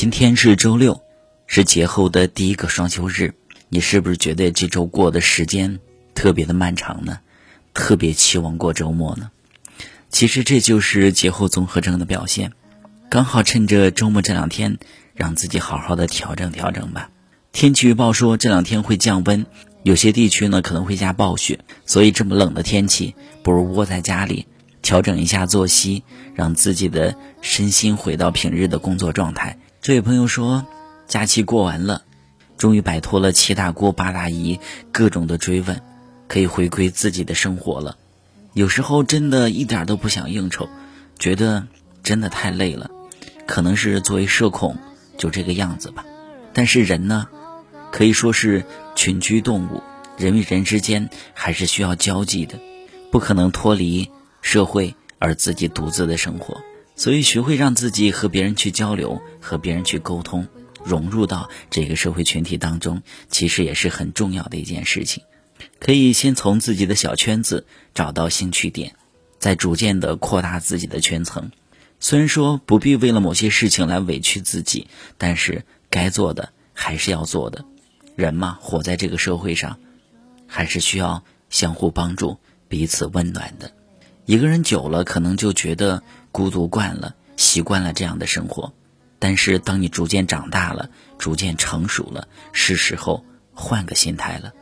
今天是周六，是节后的第一个双休日。你是不是觉得这周过的时间特别的漫长呢？特别期望过周末呢？其实这就是节后综合征的表现。刚好趁着周末这两天，让自己好好的调整调整吧。天气预报说这两天会降温，有些地区呢可能会下暴雪，所以这么冷的天气，不如窝在家里。调整一下作息，让自己的身心回到平日的工作状态。这位朋友说，假期过完了，终于摆脱了七大姑八大姨各种的追问，可以回归自己的生活了。有时候真的一点都不想应酬，觉得真的太累了。可能是作为社恐就这个样子吧。但是人呢，可以说是群居动物，人与人之间还是需要交际的，不可能脱离。社会而自己独自的生活，所以学会让自己和别人去交流，和别人去沟通，融入到这个社会群体当中，其实也是很重要的一件事情。可以先从自己的小圈子找到兴趣点，再逐渐的扩大自己的圈层。虽然说不必为了某些事情来委屈自己，但是该做的还是要做的。人嘛，活在这个社会上，还是需要相互帮助、彼此温暖的。一个人久了，可能就觉得孤独惯了，习惯了这样的生活。但是，当你逐渐长大了，逐渐成熟了，是时候换个心态了。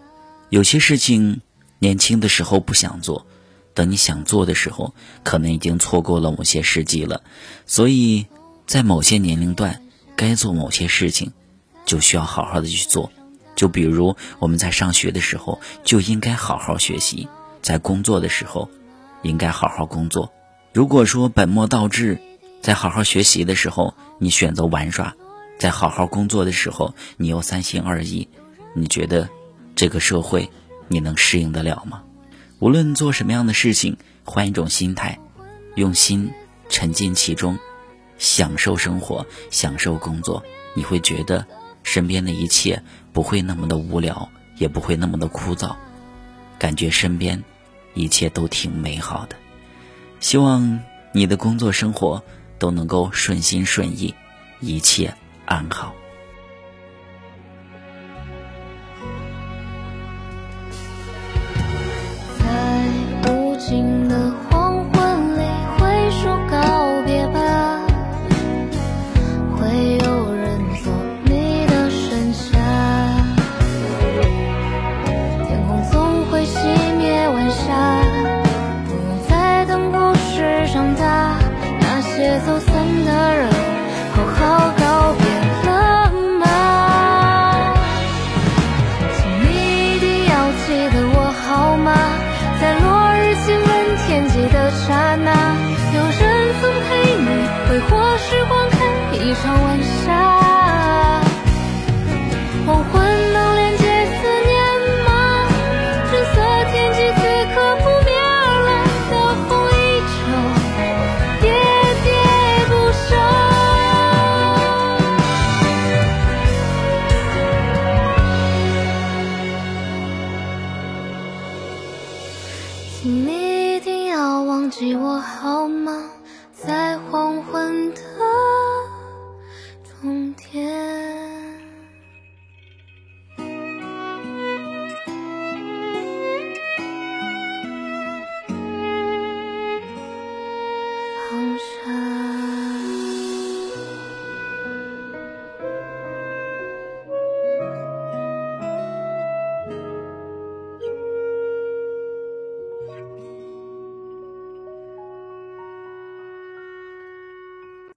有些事情，年轻的时候不想做，等你想做的时候，可能已经错过了某些时机了。所以在某些年龄段，该做某些事情，就需要好好的去做。就比如我们在上学的时候，就应该好好学习；在工作的时候，应该好好工作。如果说本末倒置，在好好学习的时候你选择玩耍，在好好工作的时候你又三心二意，你觉得这个社会你能适应得了吗？无论做什么样的事情，换一种心态，用心沉浸其中，享受生活，享受工作，你会觉得身边的一切不会那么的无聊，也不会那么的枯燥，感觉身边。一切都挺美好的，希望你的工作生活都能够顺心顺意，一切安好。请你一定要忘记我好吗？在